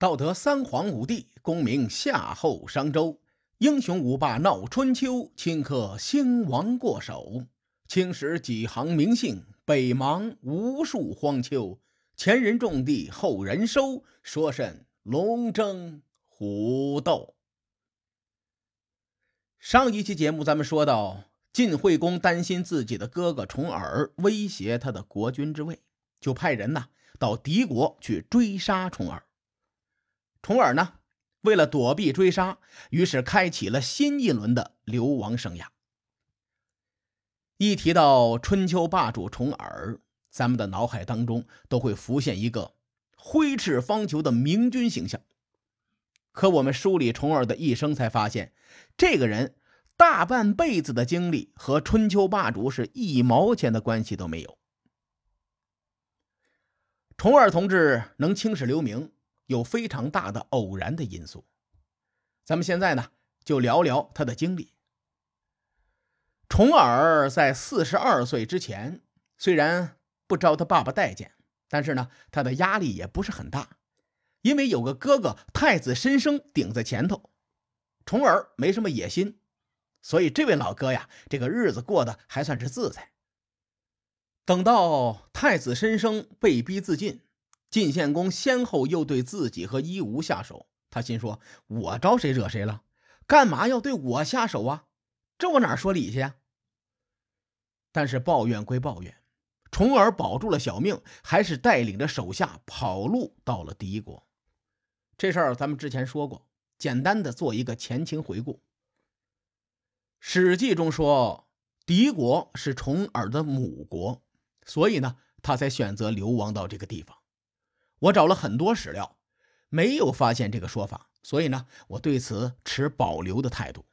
道德三皇五帝，功名夏后商周，英雄五霸闹春秋，顷刻兴亡过手。青史几行名姓，北邙无数荒丘。前人种地，后人收，说甚龙争虎斗？上一期节目咱们说到，晋惠公担心自己的哥哥重耳威胁他的国君之位，就派人呐到敌国去追杀重耳。重耳呢，为了躲避追杀，于是开启了新一轮的流亡生涯。一提到春秋霸主重耳，咱们的脑海当中都会浮现一个挥斥方遒的明君形象。可我们梳理重耳的一生，才发现，这个人大半辈子的经历和春秋霸主是一毛钱的关系都没有。重耳同志能青史留名。有非常大的偶然的因素，咱们现在呢就聊聊他的经历。重耳在四十二岁之前，虽然不招他爸爸待见，但是呢他的压力也不是很大，因为有个哥哥太子申生顶在前头。重耳没什么野心，所以这位老哥呀，这个日子过得还算是自在。等到太子申生被逼自尽。晋献公先后又对自己和伊吾下手，他心说：“我招谁惹谁了？干嘛要对我下手啊？这我哪说理去呀？”但是抱怨归抱怨，重耳保住了小命，还是带领着手下跑路到了敌国。这事儿咱们之前说过，简单的做一个前情回顾。《史记》中说，敌国是重耳的母国，所以呢，他才选择流亡到这个地方。我找了很多史料，没有发现这个说法，所以呢，我对此持保留的态度。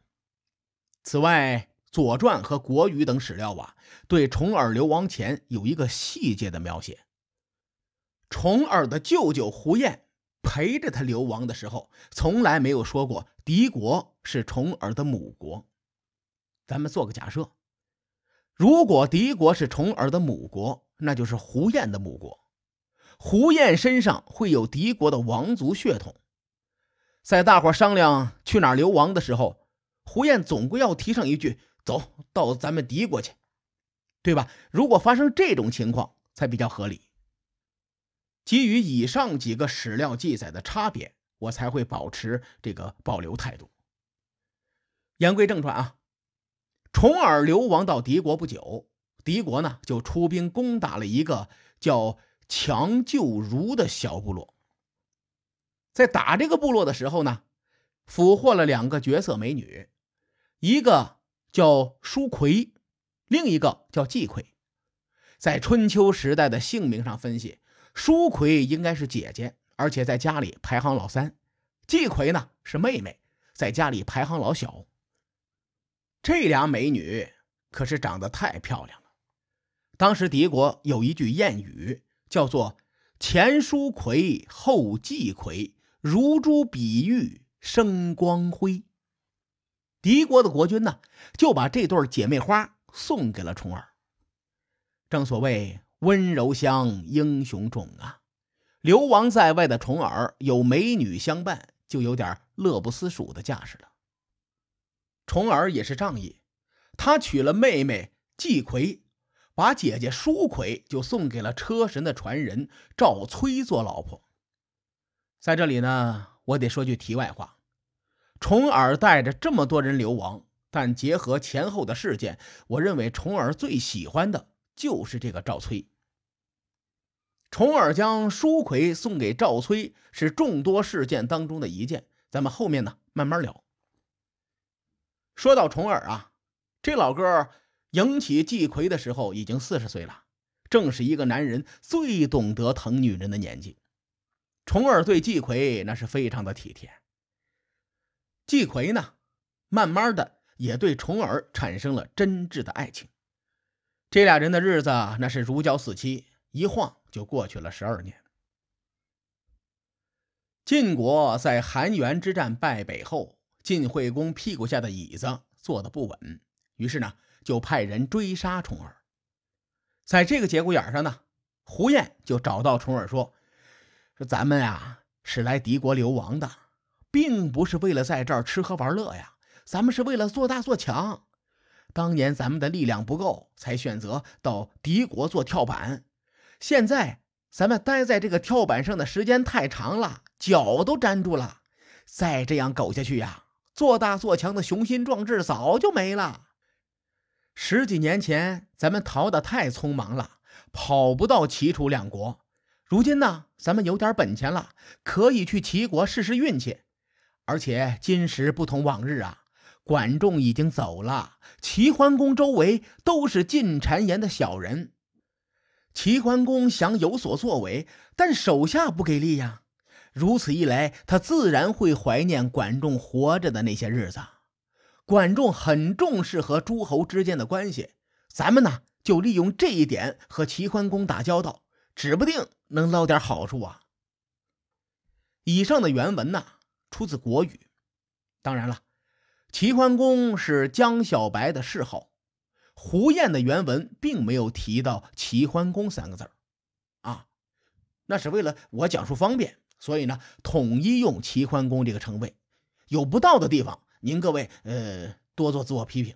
此外，《左传》和《国语》等史料啊，对重耳流亡前有一个细节的描写：重耳的舅舅胡彦陪着他流亡的时候，从来没有说过敌国是重耳的母国。咱们做个假设，如果敌国是重耳的母国，那就是胡彦的母国。胡燕身上会有敌国的王族血统，在大伙商量去哪儿流亡的时候，胡燕总归要提上一句：“走到咱们敌国去，对吧？”如果发生这种情况，才比较合理。基于以上几个史料记载的差别，我才会保持这个保留态度。言归正传啊，重耳流亡到敌国不久，敌国呢就出兵攻打了一个叫。强救如的小部落，在打这个部落的时候呢，俘获了两个绝色美女，一个叫舒葵，另一个叫季葵。在春秋时代的姓名上分析，舒葵应该是姐姐，而且在家里排行老三；季葵呢是妹妹，在家里排行老小。这俩美女可是长得太漂亮了。当时敌国有一句谚语。叫做前书葵后季葵，如珠比玉生光辉。敌国的国君呢，就把这对姐妹花送给了重耳。正所谓温柔乡，英雄冢啊！流亡在外的重耳有美女相伴，就有点乐不思蜀的架势了。重耳也是仗义，他娶了妹妹季葵。把姐姐舒葵就送给了车神的传人赵崔做老婆。在这里呢，我得说句题外话：重耳带着这么多人流亡，但结合前后的事件，我认为重耳最喜欢的就是这个赵崔。重耳将舒葵送给赵崔，是众多事件当中的一件。咱们后面呢慢慢聊。说到重耳啊，这老哥。迎娶季葵的时候已经四十岁了，正是一个男人最懂得疼女人的年纪。重耳对季葵那是非常的体贴。季葵呢，慢慢的也对重耳产生了真挚的爱情。这俩人的日子那是如胶似漆，一晃就过去了十二年。晋国在韩元之战败北后，晋惠公屁股下的椅子坐得不稳，于是呢。就派人追杀重耳，在这个节骨眼上呢，胡彦就找到重耳说：“说咱们呀，是来敌国流亡的，并不是为了在这儿吃喝玩乐呀。咱们是为了做大做强。当年咱们的力量不够，才选择到敌国做跳板。现在咱们待在这个跳板上的时间太长了，脚都粘住了。再这样苟下去呀，做大做强的雄心壮志早就没了。十几年前咱们逃得太匆忙了，跑不到齐楚两国。如今呢，咱们有点本钱了，可以去齐国试试运气。而且今时不同往日啊。管仲已经走了，齐桓公周围都是进谗言的小人。齐桓公想有所作为，但手下不给力呀。如此一来，他自然会怀念管仲活着的那些日子。管仲很重视和诸侯之间的关系，咱们呢就利用这一点和齐桓公打交道，指不定能捞点好处啊。以上的原文呢出自《国语》，当然了。齐桓公是江小白的谥号，胡彦的原文并没有提到齐桓公三个字啊，那是为了我讲述方便，所以呢，统一用齐桓公这个称谓。有不到的地方，您各位呃多做自我批评。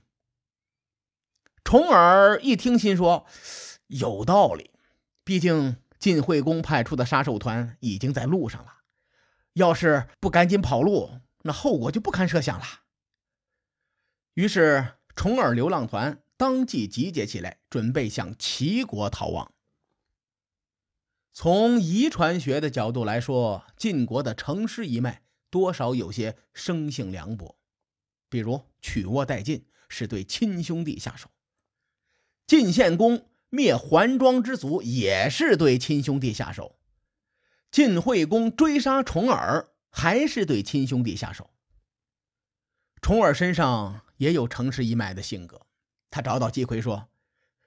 重耳一听，心说有道理，毕竟晋惠公派出的杀手团已经在路上了，要是不赶紧跑路，那后果就不堪设想了。于是，重耳流浪团当即集结起来，准备向齐国逃亡。从遗传学的角度来说，晋国的成师一脉多少有些生性凉薄，比如取沃代晋是对亲兄弟下手，晋献公灭桓庄之族也是对亲兄弟下手，晋惠公追杀重耳还是对亲兄弟下手。重耳身上。也有成氏一脉的性格，他找到季奎说：“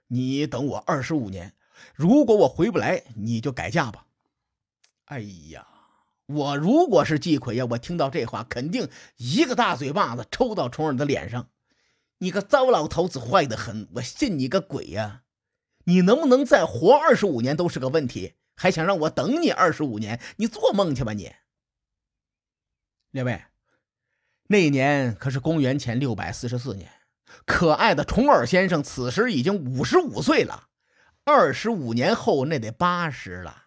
你等我二十五年，如果我回不来，你就改嫁吧。”哎呀，我如果是季奎呀，我听到这话，肯定一个大嘴巴子抽到重耳的脸上。你个糟老头子，坏得很！我信你个鬼呀！你能不能再活二十五年都是个问题，还想让我等你二十五年？你做梦去吧你！列位。那一年可是公元前六百四十四年，可爱的重耳先生此时已经五十五岁了，二十五年后那得八十了。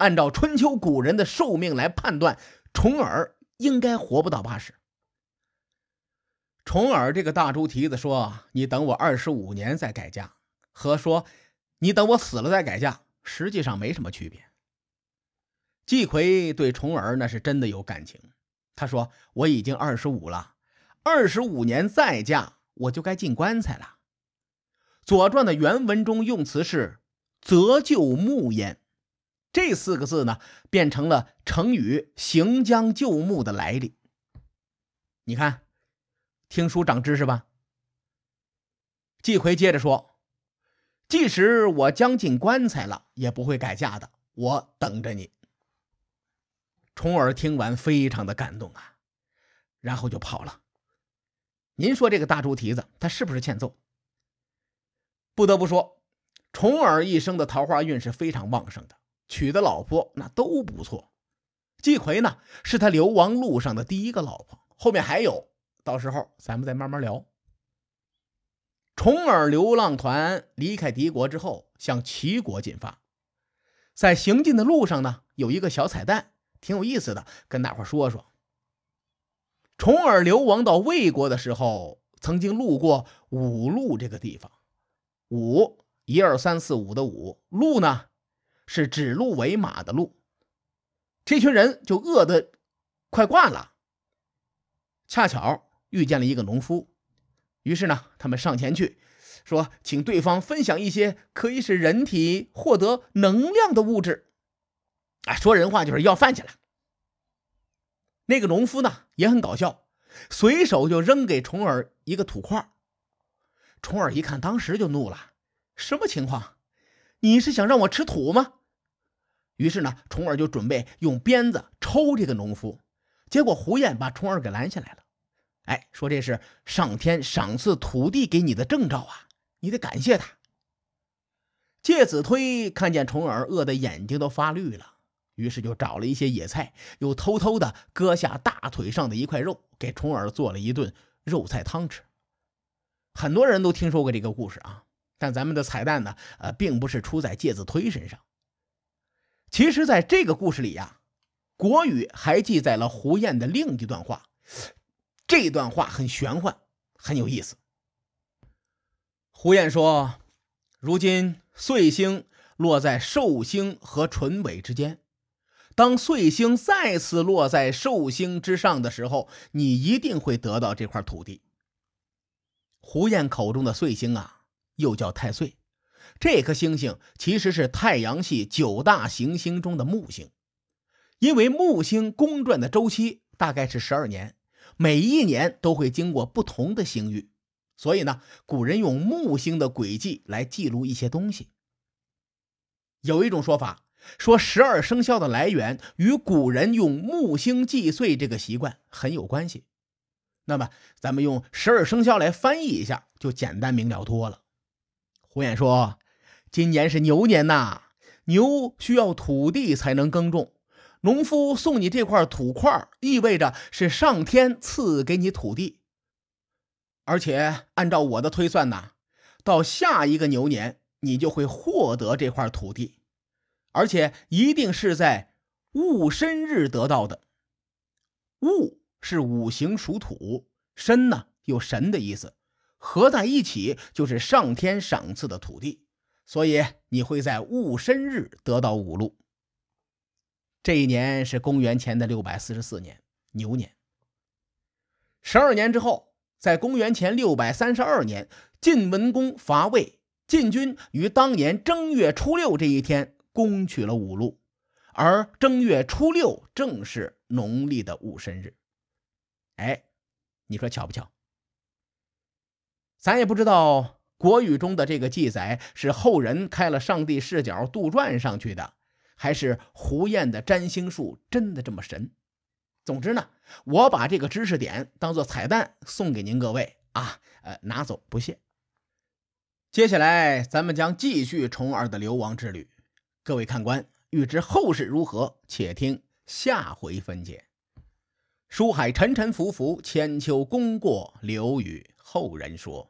按照春秋古人的寿命来判断，重耳应该活不到八十。重耳这个大猪蹄子说：“你等我二十五年再改嫁”，和说“你等我死了再改嫁”，实际上没什么区别。季奎对重耳那是真的有感情。他说：“我已经二十五了，二十五年再嫁，我就该进棺材了。”《左传》的原文中用词是“择就木焉”，这四个字呢，变成了成语“行将就木”的来历。你看，听书长知识吧。季逵接着说：“即使我将进棺材了，也不会改嫁的，我等着你。”重耳听完，非常的感动啊，然后就跑了。您说这个大猪蹄子，他是不是欠揍？不得不说，重耳一生的桃花运是非常旺盛的，娶的老婆那都不错。季逵呢，是他流亡路上的第一个老婆，后面还有，到时候咱们再慢慢聊。重耳流浪团离开敌国之后，向齐国进发，在行进的路上呢，有一个小彩蛋。挺有意思的，跟大伙说说。重耳流亡到魏国的时候，曾经路过五路这个地方。五，一二三四五的五路呢，是指鹿为马的鹿。这群人就饿得快挂了，恰巧遇见了一个农夫，于是呢，他们上前去说，请对方分享一些可以使人体获得能量的物质。啊，说人话就是要饭去了。那个农夫呢也很搞笑，随手就扔给重耳一个土块。重耳一看，当时就怒了：“什么情况？你是想让我吃土吗？”于是呢，重耳就准备用鞭子抽这个农夫。结果胡燕把重耳给拦下来了。哎，说这是上天赏赐土地给你的征兆啊，你得感谢他。介子推看见重耳饿得眼睛都发绿了。于是就找了一些野菜，又偷偷的割下大腿上的一块肉，给重耳做了一顿肉菜汤吃。很多人都听说过这个故事啊，但咱们的彩蛋呢，呃，并不是出在介子推身上。其实，在这个故事里呀，国语还记载了胡彦的另一段话，这段话很玄幻，很有意思。胡彦说：“如今岁星落在寿星和淳尾之间，当岁星再次落在寿星之上的时候，你一定会得到这块土地。”胡彦口中的岁星啊，又叫太岁。这颗星星其实是太阳系九大行星中的木星，因为木星公转的周期大概是十二年，每一年都会经过不同的星域，所以呢，古人用木星的轨迹来记录一些东西。有一种说法说，十二生肖的来源与古人用木星计岁这个习惯很有关系。那么，咱们用十二生肖来翻译一下，就简单明了多了。胡衍说：“今年是牛年呐，牛需要土地才能耕种。农夫送你这块土块，意味着是上天赐给你土地。而且按照我的推算呐，到下一个牛年，你就会获得这块土地，而且一定是在戊申日得到的。戊是五行属土，申呢有神的意思。”合在一起就是上天赏赐的土地，所以你会在戊申日得到五路。这一年是公元前的六百四十四年，牛年。十二年之后，在公元前六百三十二年，晋文公伐魏，晋军于当年正月初六这一天攻取了五路，而正月初六正是农历的戊申日。哎，你说巧不巧？咱也不知道国语中的这个记载是后人开了上帝视角杜撰上去的，还是胡彦的占星术真的这么神？总之呢，我把这个知识点当做彩蛋送给您各位啊，呃，拿走不谢。接下来咱们将继续重耳的流亡之旅，各位看官欲知后事如何，且听下回分解。书海沉沉浮浮，千秋功过留与后人说。